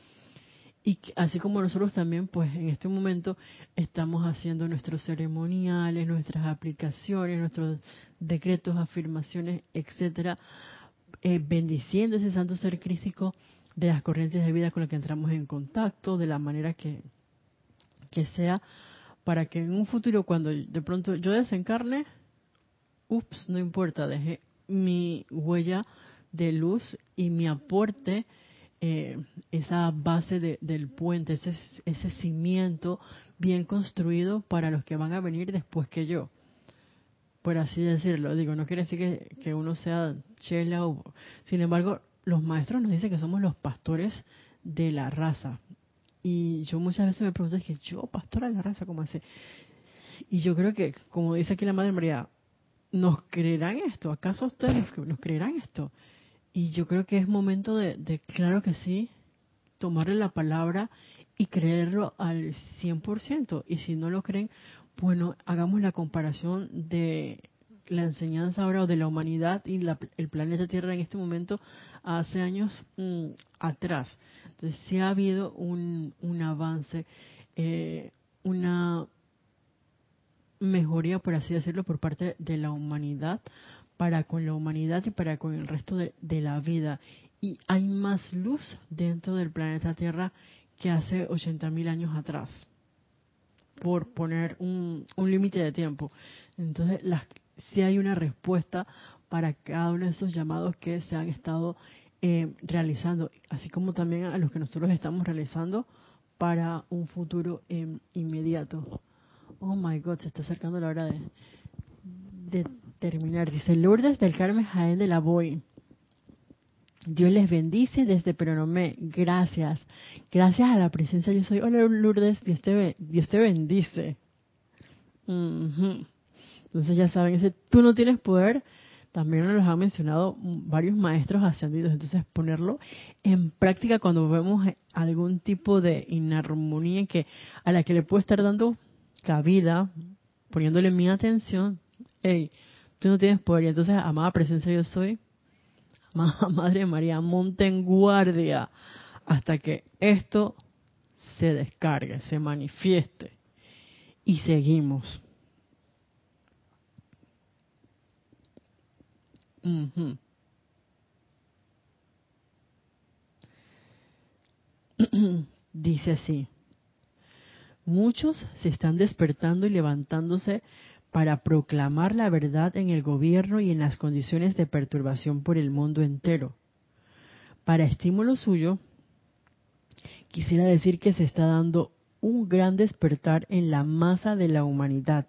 Speaker 1: Y así como nosotros también, pues en este momento estamos haciendo nuestros ceremoniales, nuestras aplicaciones, nuestros decretos, afirmaciones, etcétera, eh, bendiciendo ese santo ser crístico de las corrientes de vida con las que entramos en contacto, de la manera que, que sea, para que en un futuro cuando de pronto yo desencarne, ups, no importa, deje mi huella de luz y mi aporte, eh, esa base del puente, ese, ese cimiento bien construido para los que van a venir después que yo por así decirlo. Digo, no quiere decir que, que, uno sea chela o... Sin embargo, los maestros nos dicen que somos los pastores de la raza. Y yo muchas veces me pregunto, es que yo, pastora de la raza, ¿cómo hace? Y yo creo que, como dice aquí la Madre María, ¿nos creerán esto? ¿Acaso ustedes nos creerán esto? Y yo creo que es momento de, de claro que sí, tomarle la palabra y creerlo al 100%. Y si no lo creen, bueno, hagamos la comparación de la enseñanza ahora de la humanidad y el planeta Tierra en este momento hace años mm, atrás. Entonces sí ha habido un, un avance, eh, una mejoría, por así decirlo, por parte de la humanidad para con la humanidad y para con el resto de, la vida. Y hay más luz dentro del planeta Tierra que hace 80.000 años atrás, por poner un, un límite de tiempo. Entonces, las, si hay una respuesta para cada uno de esos llamados que se han estado eh, realizando, así como también a los que nosotros estamos realizando para un futuro eh, inmediato. Oh my God, se está acercando la hora de, de terminar. Dice Lourdes del Carmen Jaén de la Boy. Dios les bendice desde Peronomé. Gracias. Gracias a la presencia yo soy. Hola Lourdes, Dios te, Dios te bendice. Entonces ya saben, ese tú no tienes poder, también nos lo han mencionado varios maestros ascendidos. Entonces ponerlo en práctica cuando vemos algún tipo de inarmonía que a la que le puedo estar dando cabida, poniéndole mi atención, hey, tú no tienes poder. Y entonces, amada presencia yo soy, amada <laughs> Madre María, monte en guardia hasta que esto se descargue, se manifieste. Y seguimos. <clears throat> Dice así, muchos se están despertando y levantándose para proclamar la verdad en el gobierno y en las condiciones de perturbación por el mundo entero. Para estímulo suyo, quisiera decir que se está dando un gran despertar en la masa de la humanidad.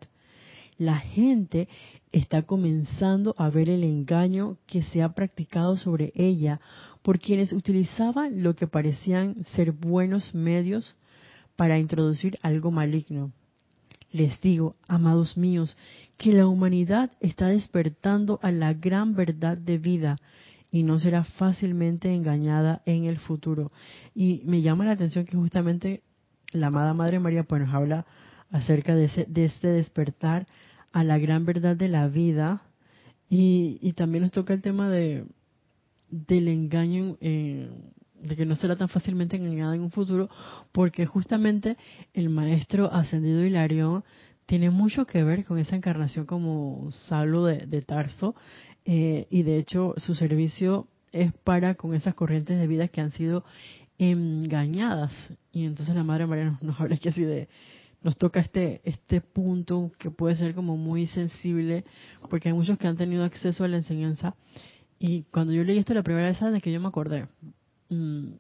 Speaker 1: La gente está comenzando a ver el engaño que se ha practicado sobre ella por quienes utilizaban lo que parecían ser buenos medios para introducir algo maligno. Les digo, amados míos, que la humanidad está despertando a la gran verdad de vida y no será fácilmente engañada en el futuro. Y me llama la atención que justamente la amada Madre María pues nos habla acerca de, ese, de este despertar a la gran verdad de la vida. Y, y también nos toca el tema de del engaño eh, de que no será tan fácilmente engañada en un futuro porque justamente el maestro ascendido Hilarión tiene mucho que ver con esa encarnación como Saulo de, Tarso eh, y de hecho su servicio es para con esas corrientes de vida que han sido engañadas. Y entonces la Madre María nos, nos habla aquí así de nos toca este este punto que puede ser como muy sensible porque hay muchos que han tenido acceso a la enseñanza. Y cuando yo leí esto la primera vez de que yo me acordé. Mm,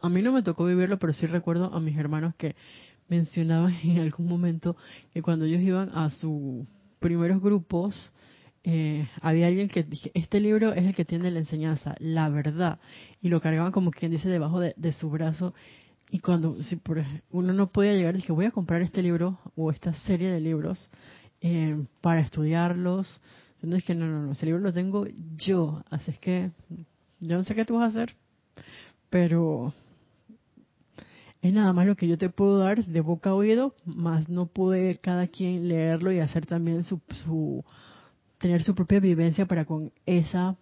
Speaker 1: a mí no me tocó vivirlo pero sí recuerdo a mis hermanos que mencionaban <laughs> en algún momento que cuando ellos iban a sus primeros grupos eh, había alguien que dije, este libro es el que tiene la enseñanza, la verdad, y lo cargaban como quien dice debajo de, de su brazo y cuando si por, uno no podía llegar, dije, voy a comprar este libro o esta serie de libros eh, para estudiarlos. Entonces dije, no, no, no, ese libro lo tengo yo. Así es que yo no sé qué tú vas a hacer, pero es nada más lo que yo te puedo dar de boca a oído, más no puede cada quien leerlo y hacer también su, su tener su propia vivencia para con esa,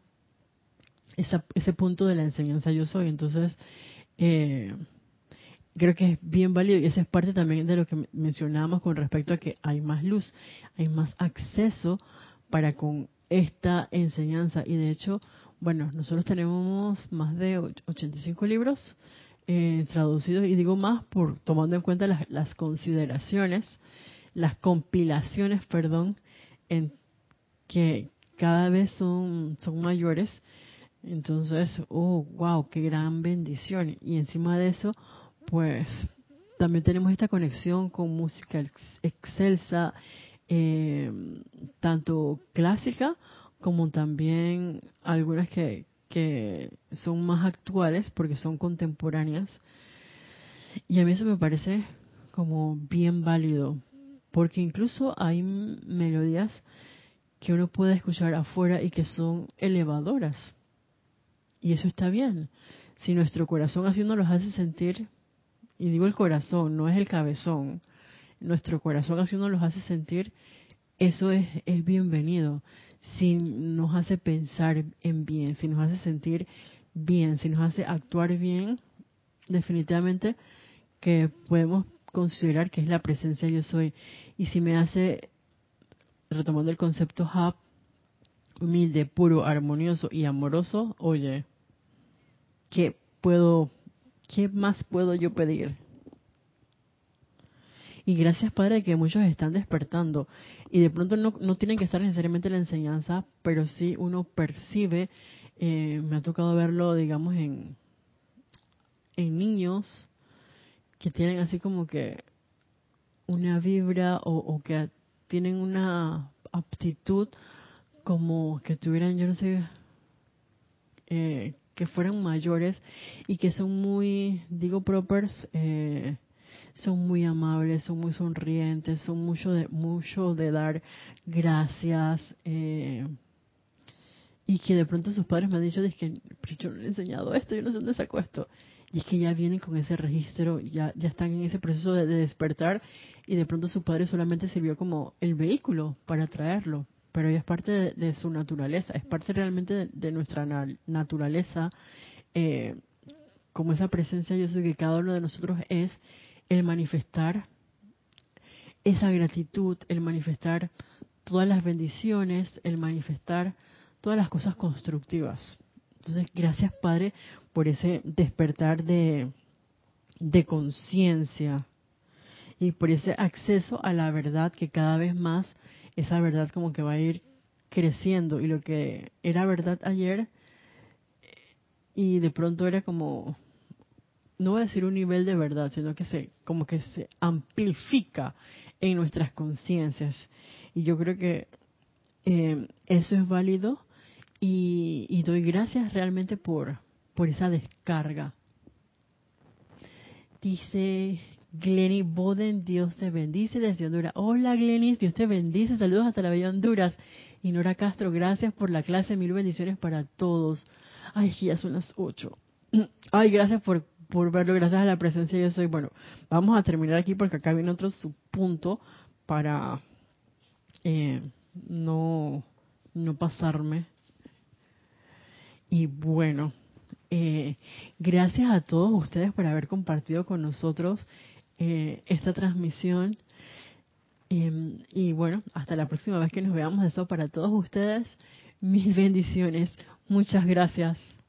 Speaker 1: esa ese punto de la enseñanza yo soy. Entonces, eh, creo que es bien válido y esa es parte también de lo que mencionábamos con respecto a que hay más luz, hay más acceso para con esta enseñanza y de hecho, bueno, nosotros tenemos más de 85 libros eh, traducidos y digo más por tomando en cuenta las, las consideraciones, las compilaciones, perdón, en que cada vez son, son mayores. Entonces, oh, wow, qué gran bendición. Y encima de eso, pues también tenemos esta conexión con música excelsa, eh, tanto clásica como también algunas que, que son más actuales porque son contemporáneas. Y a mí eso me parece como bien válido, porque incluso hay melodías que uno puede escuchar afuera y que son elevadoras. Y eso está bien. Si nuestro corazón así nos los hace sentir y digo el corazón, no es el cabezón, nuestro corazón así uno los hace sentir, eso es, es bienvenido. Si nos hace pensar en bien, si nos hace sentir bien, si nos hace actuar bien, definitivamente que podemos considerar que es la presencia yo soy. Y si me hace, retomando el concepto hub, humilde, puro, armonioso y amoroso, oye, ¿qué puedo ¿qué más puedo yo pedir? Y gracias, Padre, que muchos están despertando. Y de pronto no, no tienen que estar necesariamente en la enseñanza, pero sí uno percibe, eh, me ha tocado verlo, digamos, en, en niños que tienen así como que una vibra o, que tienen una aptitud como que tuvieran, yo no sé, eh, que fueran mayores y que son muy, digo, propers, eh, son muy amables, son muy sonrientes, son mucho de, mucho de dar gracias. Eh, y que de pronto sus padres me han dicho, que yo no le he enseñado esto, yo no sé dónde sacó esto. Y es que ya vienen con ese registro, ya, ya están en ese proceso de, despertar y de pronto su padre solamente sirvió como el vehículo para traerlo, pero es parte de, su naturaleza, es parte realmente de, nuestra naturaleza, eh, como esa presencia yo sé que cada uno de nosotros es el manifestar esa gratitud, el manifestar todas las bendiciones, el manifestar todas las cosas constructivas. Entonces, gracias Padre por ese despertar de, de conciencia y por ese acceso a la verdad que cada vez más esa verdad como que va a ir creciendo y lo que era verdad ayer y de pronto era como no voy a decir un nivel de verdad, sino que se como que se amplifica en nuestras conciencias y yo creo que eh, eso es válido y, doy gracias realmente por, por esa descarga. Dice Glenny Boden, Dios te bendice desde Honduras. Hola Glenis, Dios te bendice, saludos hasta la bella Honduras. Y Nora Castro, gracias por la clase, mil bendiciones para todos. Ay, ya son las ocho. <clears throat> Ay, gracias por, por verlo, gracias a la presencia yo soy. Bueno, vamos a terminar aquí porque acá viene otro subpunto para eh, no, no pasarme y bueno, eh, gracias a todos ustedes por haber compartido con nosotros eh, esta transmisión. Em, y bueno, hasta la próxima vez que nos veamos. Eso para todos ustedes. Mil bendiciones. Muchas gracias.